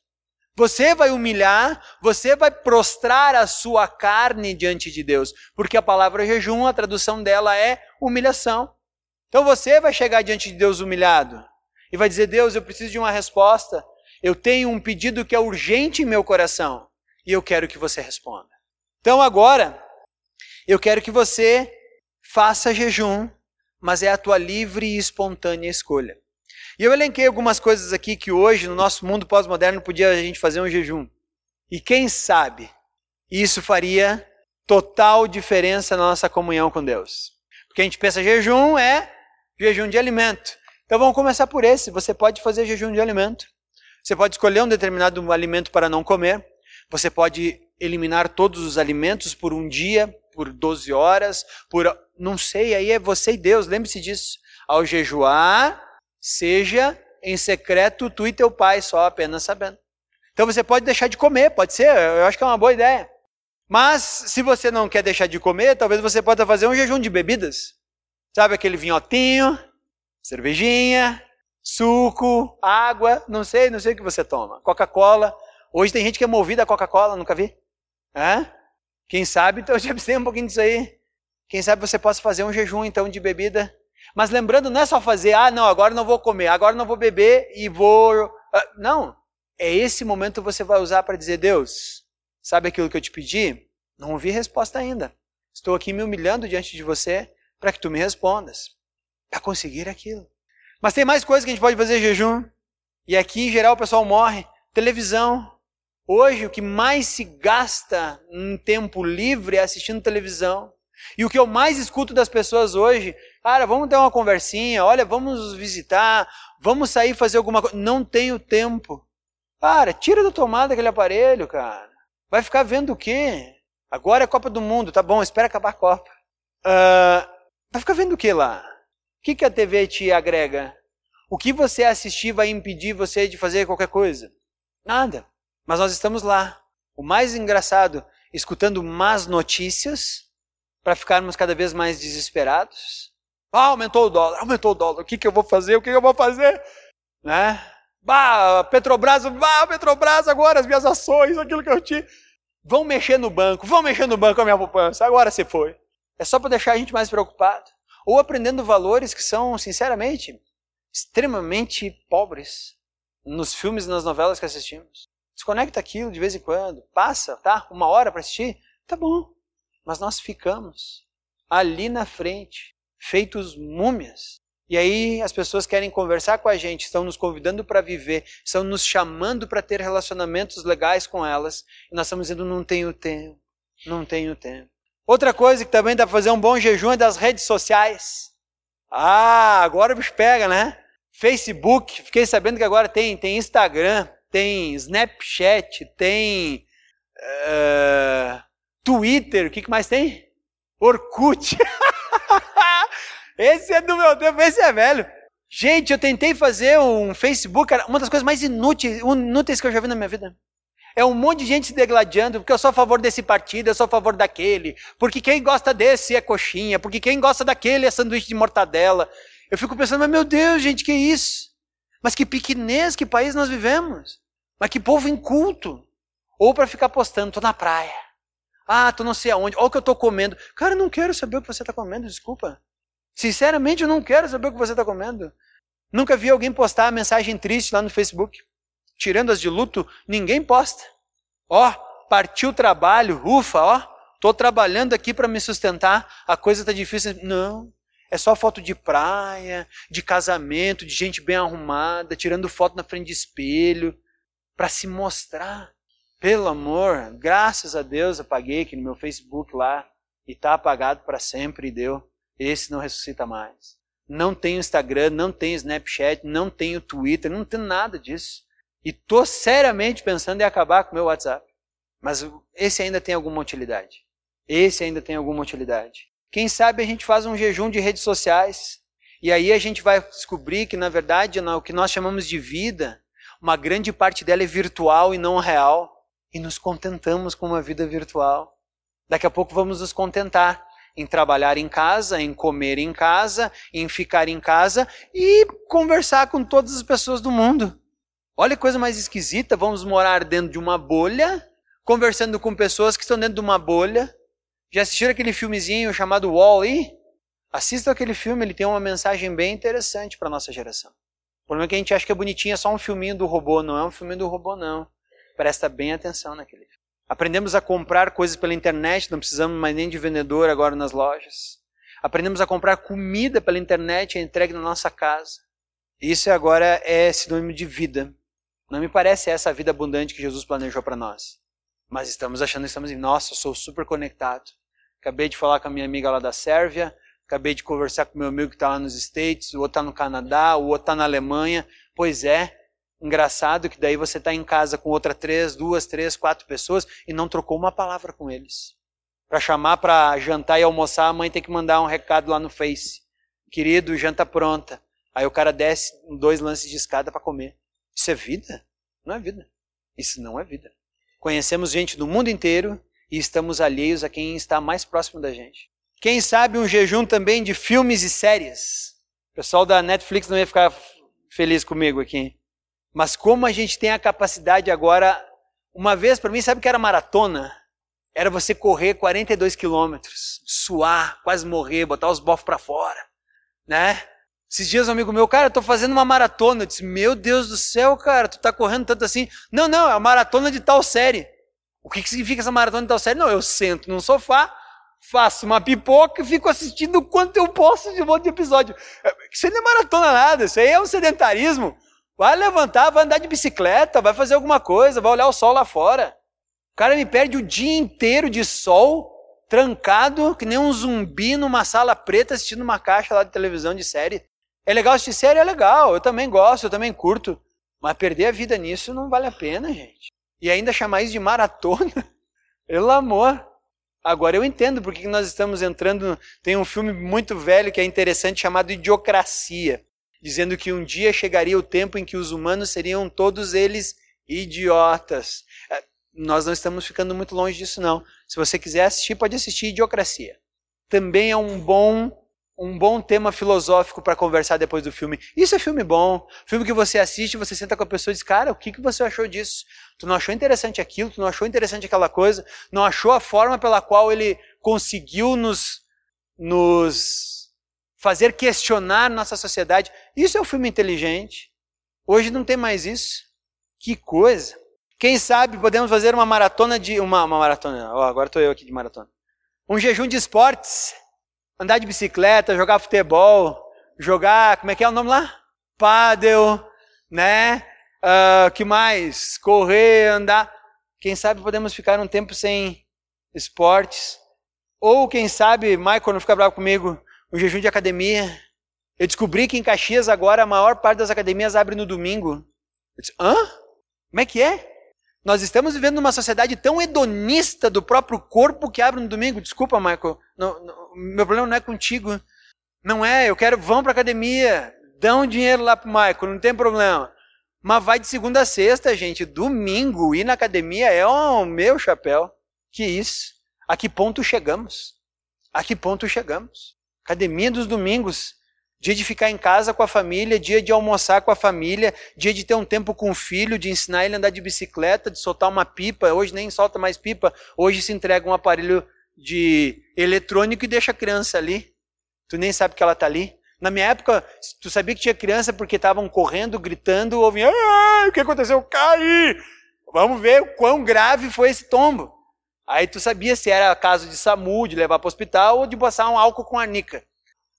Você vai humilhar, você vai prostrar a sua carne diante de Deus, porque a palavra jejum, a tradução dela é humilhação. Então você vai chegar diante de Deus humilhado e vai dizer: Deus, eu preciso de uma resposta. Eu tenho um pedido que é urgente em meu coração e eu quero que você responda. Então agora, eu quero que você faça jejum, mas é a tua livre e espontânea escolha. E eu elenquei algumas coisas aqui que hoje, no nosso mundo pós-moderno, podia a gente fazer um jejum. E quem sabe isso faria total diferença na nossa comunhão com Deus. Porque a gente pensa jejum é jejum de alimento. Então vamos começar por esse. Você pode fazer jejum de alimento. Você pode escolher um determinado alimento para não comer. Você pode eliminar todos os alimentos por um dia, por 12 horas, por não sei, aí é você e Deus, lembre-se disso. Ao jejuar, seja em secreto tu e teu pai, só apenas sabendo. Então você pode deixar de comer, pode ser, eu acho que é uma boa ideia. Mas se você não quer deixar de comer, talvez você possa fazer um jejum de bebidas. Sabe aquele vinhotinho, cervejinha, suco, água, não sei, não sei o que você toma. Coca-Cola. Hoje tem gente que é movida a Coca-Cola, nunca vi? Hã? Quem sabe, então já abstenha um pouquinho disso aí. Quem sabe você possa fazer um jejum então de bebida. Mas lembrando, não é só fazer, ah, não, agora não vou comer, agora não vou beber e vou. Ah, não. É esse momento que você vai usar para dizer, Deus, sabe aquilo que eu te pedi? Não ouvi resposta ainda. Estou aqui me humilhando diante de você para que tu me respondas, para conseguir aquilo. Mas tem mais coisas que a gente pode fazer jejum. E aqui, em geral, o pessoal morre. Televisão. Hoje, o que mais se gasta em tempo livre é assistindo televisão. E o que eu mais escuto das pessoas hoje, cara, vamos ter uma conversinha, olha, vamos visitar, vamos sair fazer alguma coisa. Não tenho tempo. Cara, tira da tomada aquele aparelho, cara. Vai ficar vendo o quê? Agora é Copa do Mundo, tá bom, espera acabar a Copa. Uh, vai ficar vendo o que lá? Que, que a TV te agrega? O que você assistir vai impedir você de fazer qualquer coisa? Nada. Mas nós estamos lá. O mais engraçado, escutando más notícias para ficarmos cada vez mais desesperados. Ah, aumentou o dólar, aumentou o dólar. O que, que eu vou fazer? O que, que eu vou fazer? Né? Bah, Petrobras, bah, Petrobras agora, as minhas ações, aquilo que eu tinha. Vão mexer no banco, vão mexer no banco a minha poupança. Agora você foi. É só para deixar a gente mais preocupado. Ou aprendendo valores que são, sinceramente, extremamente pobres nos filmes e nas novelas que assistimos. Desconecta aquilo de vez em quando, passa, tá? Uma hora para assistir, tá bom. Mas nós ficamos ali na frente, feitos múmias. E aí as pessoas querem conversar com a gente, estão nos convidando para viver, estão nos chamando para ter relacionamentos legais com elas, e nós estamos dizendo não tenho tempo, não tenho tempo. Outra coisa que também dá para fazer um bom jejum é das redes sociais. Ah, agora o bicho pega, né? Facebook, fiquei sabendo que agora tem, tem Instagram, tem Snapchat, tem uh, Twitter, o que, que mais tem? Orkut. esse é do meu tempo, esse é velho. Gente, eu tentei fazer um Facebook, uma das coisas mais inúteis, inúteis que eu já vi na minha vida. É um monte de gente se degladiando, porque eu sou a favor desse partido, eu sou a favor daquele, porque quem gosta desse é coxinha, porque quem gosta daquele é sanduíche de mortadela. Eu fico pensando, mas meu Deus, gente, que isso? Mas que pequenez, que país nós vivemos? Mas que povo inculto. Ou para ficar postando, tô na praia. Ah, tô não sei aonde. Olha o que eu tô comendo. Cara, eu não quero saber o que você está comendo, desculpa. Sinceramente, eu não quero saber o que você está comendo. Nunca vi alguém postar mensagem triste lá no Facebook. Tirando as de luto, ninguém posta. Ó, partiu o trabalho, ufa, ó, tô trabalhando aqui para me sustentar, a coisa tá difícil. Não. É só foto de praia, de casamento, de gente bem arrumada, tirando foto na frente de espelho para se mostrar. Pelo amor, graças a Deus apaguei aqui no meu Facebook lá e está apagado para sempre e deu. Esse não ressuscita mais. Não tenho Instagram, não tenho Snapchat, não tenho Twitter, não tenho nada disso. E tô seriamente pensando em acabar com o meu WhatsApp. Mas esse ainda tem alguma utilidade. Esse ainda tem alguma utilidade. Quem sabe a gente faz um jejum de redes sociais e aí a gente vai descobrir que na verdade o que nós chamamos de vida uma grande parte dela é virtual e não real. E nos contentamos com uma vida virtual. Daqui a pouco vamos nos contentar em trabalhar em casa, em comer em casa, em ficar em casa e conversar com todas as pessoas do mundo. Olha que coisa mais esquisita, vamos morar dentro de uma bolha, conversando com pessoas que estão dentro de uma bolha. Já assistiram aquele filmezinho chamado Wall-E? Assistam aquele filme, ele tem uma mensagem bem interessante para nossa geração. O problema é que a gente acha que é bonitinho, é só um filminho do robô. Não é um filminho do robô, não. Presta bem atenção naquele filme. Aprendemos a comprar coisas pela internet, não precisamos mais nem de vendedor agora nas lojas. Aprendemos a comprar comida pela internet, é entregue na nossa casa. Isso agora é sinônimo de vida. Não me parece essa a vida abundante que Jesus planejou para nós. Mas estamos achando, estamos em, nossa, eu sou super conectado. Acabei de falar com a minha amiga lá da Sérvia, Acabei de conversar com meu amigo que está lá nos States, o outro está no Canadá, o outro está na Alemanha. Pois é, engraçado que daí você está em casa com outra três, duas, três, quatro pessoas e não trocou uma palavra com eles. Para chamar para jantar e almoçar, a mãe tem que mandar um recado lá no Face. Querido, janta pronta. Aí o cara desce dois lances de escada para comer. Isso é vida? Não é vida. Isso não é vida. Conhecemos gente do mundo inteiro e estamos alheios a quem está mais próximo da gente. Quem sabe um jejum também de filmes e séries. O pessoal da Netflix não ia ficar feliz comigo aqui. Mas como a gente tem a capacidade agora, uma vez para mim, sabe que era maratona? Era você correr 42 quilômetros, suar, quase morrer, botar os bofos para fora, né? Esses dias um amigo meu, cara, eu tô fazendo uma maratona. Eu disse, meu Deus do céu, cara, tu tá correndo tanto assim. Não, não, é a maratona de tal série. O que, que significa essa maratona de tal série? Não, eu sento num sofá, faço uma pipoca e fico assistindo o quanto eu posso de um monte de episódio. É, isso aí não é maratona nada, isso aí é um sedentarismo. Vai levantar, vai andar de bicicleta, vai fazer alguma coisa, vai olhar o sol lá fora. O cara me perde o dia inteiro de sol, trancado, que nem um zumbi numa sala preta assistindo uma caixa lá de televisão de série. É legal assistir série? É legal, eu também gosto, eu também curto. Mas perder a vida nisso não vale a pena, gente. E ainda chamar isso de maratona? Pelo amor. Agora eu entendo porque nós estamos entrando. Tem um filme muito velho que é interessante chamado Idiocracia dizendo que um dia chegaria o tempo em que os humanos seriam todos eles idiotas. É, nós não estamos ficando muito longe disso, não. Se você quiser assistir, pode assistir Idiocracia. Também é um bom um bom tema filosófico para conversar depois do filme. Isso é filme bom. Filme que você assiste, você senta com a pessoa e diz, cara, o que, que você achou disso? Tu não achou interessante aquilo? Tu não achou interessante aquela coisa? Não achou a forma pela qual ele conseguiu nos, nos fazer questionar nossa sociedade. Isso é um filme inteligente. Hoje não tem mais isso. Que coisa. Quem sabe podemos fazer uma maratona de. Uma, uma maratona. Oh, agora estou eu aqui de maratona. Um jejum de esportes. Andar de bicicleta, jogar futebol, jogar. Como é que é o nome lá? Paddle, né? Uh, que mais? Correr, andar. Quem sabe podemos ficar um tempo sem esportes. Ou quem sabe, Michael, não fica bravo comigo, um jejum de academia. Eu descobri que em Caxias agora a maior parte das academias abre no domingo. Eu disse, hã? Como é que é? Nós estamos vivendo numa sociedade tão hedonista do próprio corpo que abre no domingo. Desculpa, Michael. Não, não, meu problema não é contigo. Não é, eu quero, vão para academia. Dão dinheiro lá pro Michael, não tem problema. Mas vai de segunda a sexta, gente. Domingo, ir na academia é o meu chapéu. Que isso? A que ponto chegamos? A que ponto chegamos? Academia dos domingos. Dia de ficar em casa com a família, dia de almoçar com a família, dia de ter um tempo com o filho, de ensinar ele a andar de bicicleta, de soltar uma pipa. Hoje nem solta mais pipa, hoje se entrega um aparelho de eletrônico e deixa a criança ali. Tu nem sabe que ela está ali. Na minha época, tu sabia que tinha criança porque estavam correndo, gritando, ouvindo, o que aconteceu? Caí! Vamos ver o quão grave foi esse tombo. Aí tu sabia se era caso de SAMU, de levar para o hospital ou de passar um álcool com arnica.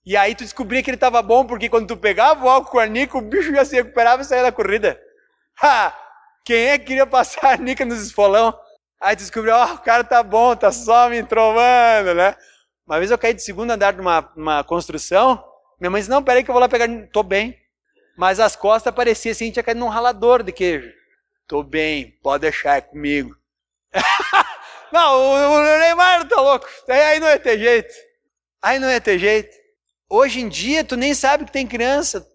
E aí tu descobria que ele estava bom porque quando tu pegava o álcool com arnica, o bicho já se recuperava e saía da corrida. Ha! Quem é que queria passar arnica nos esfolão? Aí tu descobriu, ó, oh, o cara tá bom, tá só me entrovando, né? Uma vez eu caí de segundo andar de uma, construção, minha mãe disse, não, peraí que eu vou lá pegar, tô bem. Mas as costas pareciam assim, tinha caído num ralador de queijo. Tô bem, pode deixar, é comigo. Não, o Neymar tá louco. Aí não ia ter jeito. Aí não ia ter jeito. Hoje em dia, tu nem sabe que tem criança.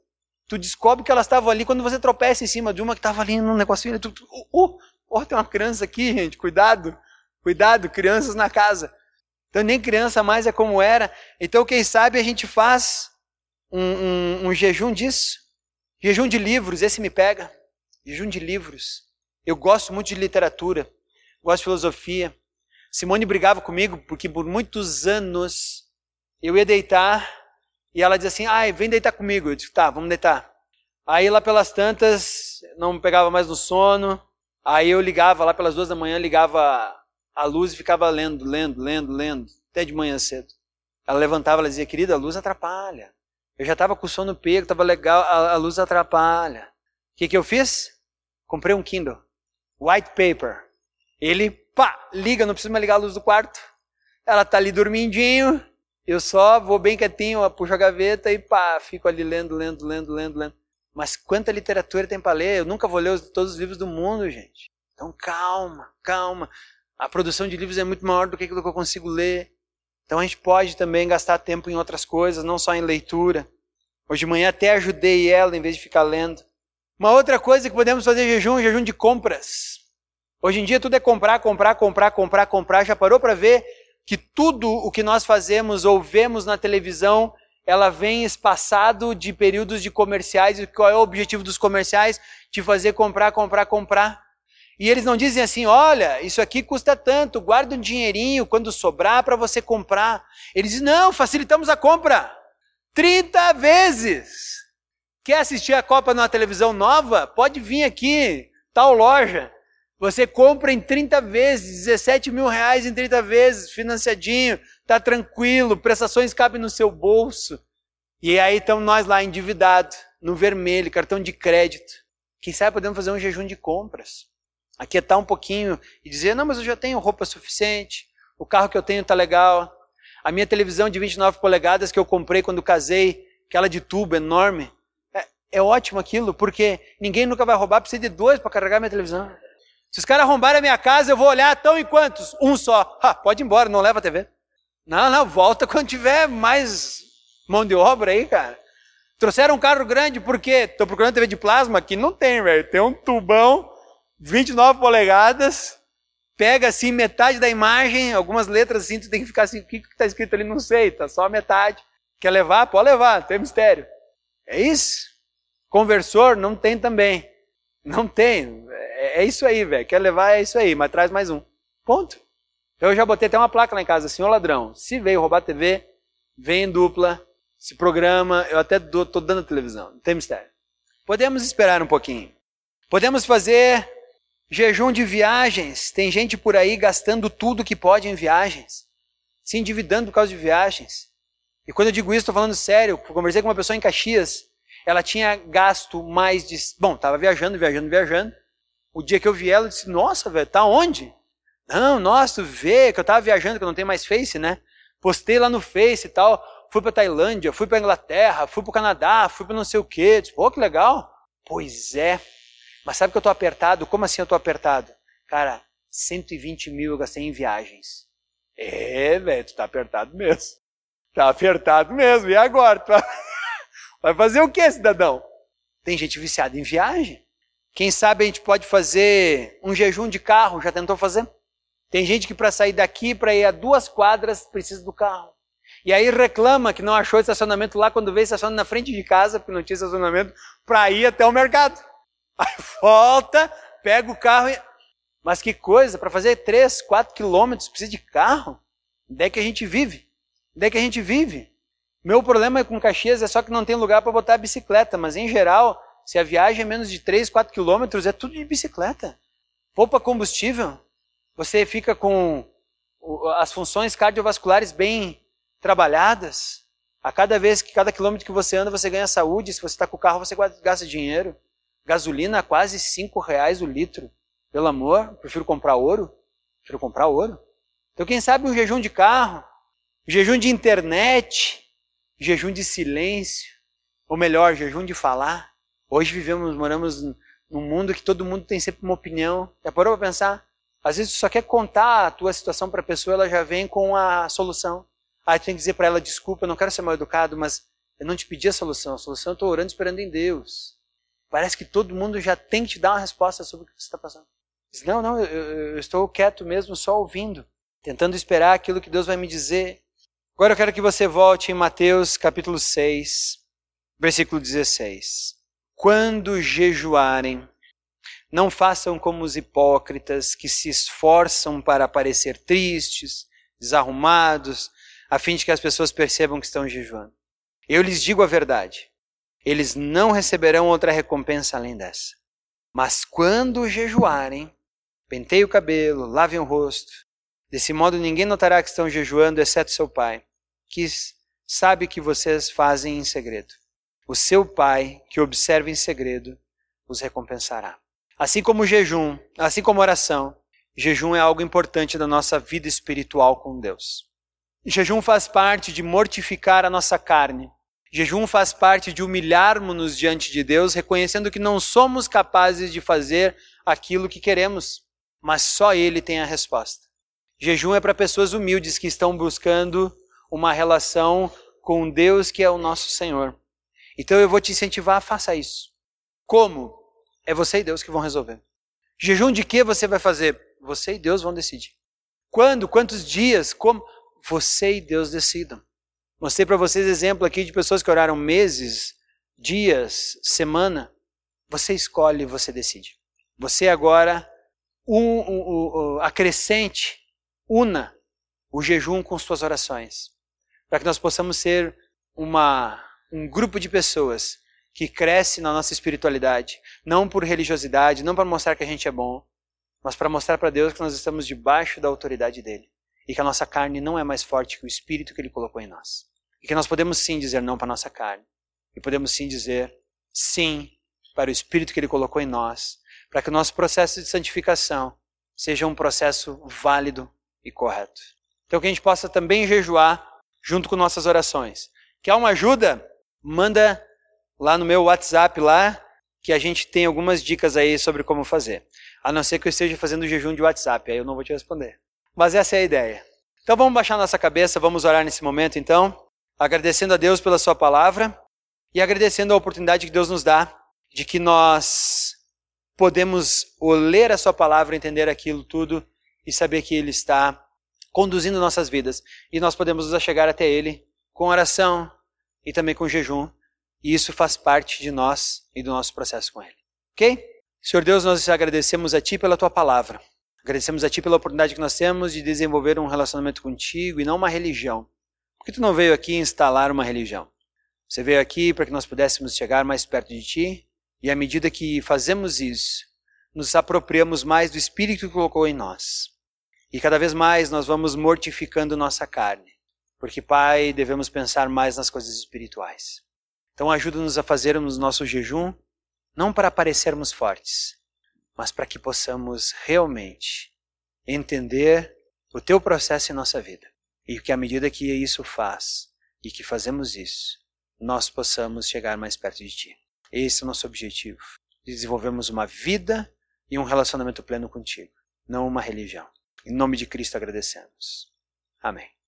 Tu descobre que elas estavam ali quando você tropeça em cima de uma que estava ali num negocinho. Tu, tu, uh, uh, tem uma criança aqui, gente. Cuidado. Cuidado, crianças na casa. Então nem criança mais é como era. Então, quem sabe a gente faz um, um, um jejum disso. Jejum de livros, esse me pega. Jejum de livros. Eu gosto muito de literatura, gosto de filosofia. Simone brigava comigo porque por muitos anos eu ia deitar e ela dizia assim: ai, vem deitar comigo. Eu disse: tá, vamos deitar. Aí lá pelas tantas, não pegava mais no sono. Aí eu ligava lá pelas duas da manhã, ligava a luz e ficava lendo, lendo, lendo, lendo, até de manhã cedo. Ela levantava, ela dizia: querida, a luz atrapalha. Eu já estava com o sono pego, estava legal, a, a, luz atrapalha. O que, que eu fiz? Comprei um Kindle, white paper. Ele pá, liga, não precisa mais ligar a luz do quarto. Ela tá ali dormindinho, eu só vou bem quietinho, puxo a gaveta e pá, fico ali lendo, lendo, lendo, lendo, lendo. Mas quanta literatura tem para ler? Eu nunca vou ler todos os livros do mundo, gente. Então calma, calma. A produção de livros é muito maior do que aquilo que eu consigo ler. Então a gente pode também gastar tempo em outras coisas, não só em leitura. Hoje de manhã até ajudei ela em vez de ficar lendo. Uma outra coisa que podemos fazer jejum, jejum de compras. Hoje em dia tudo é comprar, comprar, comprar, comprar, comprar. Já parou para ver que tudo o que nós fazemos ou vemos na televisão, ela vem espaçado de períodos de comerciais. E qual é o objetivo dos comerciais? De fazer comprar, comprar, comprar. E eles não dizem assim: olha, isso aqui custa tanto, guarda um dinheirinho quando sobrar para você comprar. Eles dizem: não, facilitamos a compra. 30 vezes. Quer assistir a Copa numa televisão nova? Pode vir aqui, tal loja. Você compra em 30 vezes, 17 mil reais em 30 vezes, financiadinho, Tá tranquilo, prestações cabem no seu bolso. E aí estamos nós lá endividados, no vermelho, cartão de crédito. Quem sabe podemos fazer um jejum de compras. Aquietar um pouquinho e dizer: não, mas eu já tenho roupa suficiente, o carro que eu tenho está legal, a minha televisão de 29 polegadas que eu comprei quando casei, aquela de tubo enorme, é, é ótimo aquilo, porque ninguém nunca vai roubar, precisa de dois para carregar minha televisão. Se os caras arrombarem a minha casa, eu vou olhar tão em quantos? Um só. Ha, pode ir embora, não leva a TV. Não, não, volta quando tiver mais mão de obra aí, cara. Trouxeram um carro grande, por quê? Estou procurando TV de plasma aqui. Não tem, velho. Tem um tubão, 29 polegadas, pega assim metade da imagem, algumas letras assim, tu tem que ficar assim, o que está escrito ali? Não sei, tá só metade. Quer levar? Pode levar, não tem mistério. É isso? Conversor? Não tem também. Não tem. É, é isso aí, velho. Quer levar? É isso aí, mas traz mais um. Ponto. Eu já botei até uma placa lá em casa, senhor ladrão, se veio roubar a TV, vem em dupla, se programa, eu até estou dando a televisão, não tem mistério. Podemos esperar um pouquinho. Podemos fazer jejum de viagens. Tem gente por aí gastando tudo que pode em viagens, se endividando por causa de viagens. E quando eu digo isso, estou falando sério. Conversei com uma pessoa em Caxias, ela tinha gasto mais de. Bom, estava viajando, viajando, viajando. O dia que eu vi ela, eu disse: Nossa, velho, tá onde? Não, nossa, tu vê que eu estava viajando, que eu não tenho mais Face, né? Postei lá no Face e tal. Fui para Tailândia, fui para Inglaterra, fui para Canadá, fui para não sei o quê. Disse, Pô, que legal. Pois é. Mas sabe que eu estou apertado? Como assim eu estou apertado? Cara, 120 mil eu gastei em viagens. É, velho, tu tá apertado mesmo. Tá apertado mesmo. E agora? Vai fazer o que, cidadão? Tem gente viciada em viagem. Quem sabe a gente pode fazer um jejum de carro. Já tentou fazer? Tem gente que para sair daqui, para ir a duas quadras, precisa do carro. E aí reclama que não achou estacionamento lá quando veio estaciona na frente de casa, porque não tinha estacionamento, para ir até o mercado. Aí volta, pega o carro e... Mas que coisa, para fazer 3, 4 quilômetros precisa de carro? Onde é que a gente vive? Onde é que a gente vive? Meu problema com Caxias é só que não tem lugar para botar a bicicleta, mas em geral, se a viagem é menos de 3, 4 quilômetros, é tudo de bicicleta. Poupa combustível, você fica com as funções cardiovasculares bem trabalhadas. A cada vez que cada quilômetro que você anda, você ganha saúde. Se você está com o carro, você gasta dinheiro. Gasolina quase cinco reais o litro. Pelo amor, prefiro comprar ouro. Prefiro comprar ouro. Então, quem sabe um jejum de carro, jejum de internet, jejum de silêncio, ou melhor, jejum de falar. Hoje vivemos, moramos num mundo que todo mundo tem sempre uma opinião. Já parou para pensar? Às vezes tu só quer contar a tua situação para a pessoa, ela já vem com a solução. Aí tu tem que dizer para ela, desculpa, eu não quero ser mal educado, mas eu não te pedi a solução. A solução eu estou orando esperando em Deus. Parece que todo mundo já tem que te dar uma resposta sobre o que você está passando. Diz, não, não, eu, eu, estou quieto mesmo, só ouvindo, tentando esperar aquilo que Deus vai me dizer. Agora eu quero que você volte em Mateus capítulo 6, versículo 16. Quando jejuarem, não façam como os hipócritas que se esforçam para parecer tristes, desarrumados, a fim de que as pessoas percebam que estão jejuando. Eu lhes digo a verdade: eles não receberão outra recompensa além dessa. Mas quando jejuarem, penteiem o cabelo, lavem o rosto. Desse modo ninguém notará que estão jejuando, exceto seu pai, que sabe que vocês fazem em segredo. O seu pai, que observa em segredo, os recompensará. Assim como o jejum, assim como a oração, jejum é algo importante da nossa vida espiritual com Deus. Jejum faz parte de mortificar a nossa carne. Jejum faz parte de humilharmos-nos diante de Deus, reconhecendo que não somos capazes de fazer aquilo que queremos, mas só Ele tem a resposta. Jejum é para pessoas humildes que estão buscando uma relação com Deus que é o nosso Senhor. Então eu vou te incentivar, faça isso. Como? É você e Deus que vão resolver. Jejum de que você vai fazer? Você e Deus vão decidir. Quando? Quantos dias? Como? Você e Deus decidam. Mostrei para vocês exemplo aqui de pessoas que oraram meses, dias, semana. Você escolhe, você decide. Você agora um, um, um, acrescente, una o jejum com suas orações, para que nós possamos ser uma, um grupo de pessoas que cresce na nossa espiritualidade, não por religiosidade, não para mostrar que a gente é bom, mas para mostrar para Deus que nós estamos debaixo da autoridade dele. e que a nossa carne não é mais forte que o espírito que ele colocou em nós. E que nós podemos sim dizer não para a nossa carne. E podemos sim dizer sim para o espírito que ele colocou em nós, para que o nosso processo de santificação seja um processo válido e correto. Então que a gente possa também jejuar junto com nossas orações. Quer uma ajuda? Manda lá no meu WhatsApp lá, que a gente tem algumas dicas aí sobre como fazer. A não ser que eu esteja fazendo jejum de WhatsApp, aí eu não vou te responder. Mas essa é a ideia. Então vamos baixar nossa cabeça, vamos orar nesse momento então, agradecendo a Deus pela sua palavra e agradecendo a oportunidade que Deus nos dá de que nós podemos ler a sua palavra, entender aquilo tudo e saber que ele está conduzindo nossas vidas e nós podemos nos achegar até ele com oração e também com jejum e isso faz parte de nós e do nosso processo com Ele. Ok? Senhor Deus, nós agradecemos a Ti pela Tua palavra. Agradecemos a Ti pela oportunidade que nós temos de desenvolver um relacionamento contigo e não uma religião. Porque Tu não veio aqui instalar uma religião. Você veio aqui para que nós pudéssemos chegar mais perto de Ti e à medida que fazemos isso, nos apropriamos mais do Espírito que colocou em nós. E cada vez mais nós vamos mortificando nossa carne. Porque, Pai, devemos pensar mais nas coisas espirituais. Então ajuda-nos a fazermos nosso jejum, não para parecermos fortes, mas para que possamos realmente entender o teu processo em nossa vida. E que à medida que isso faz e que fazemos isso, nós possamos chegar mais perto de ti. Esse é o nosso objetivo. Desenvolvermos uma vida e um relacionamento pleno contigo, não uma religião. Em nome de Cristo agradecemos. Amém.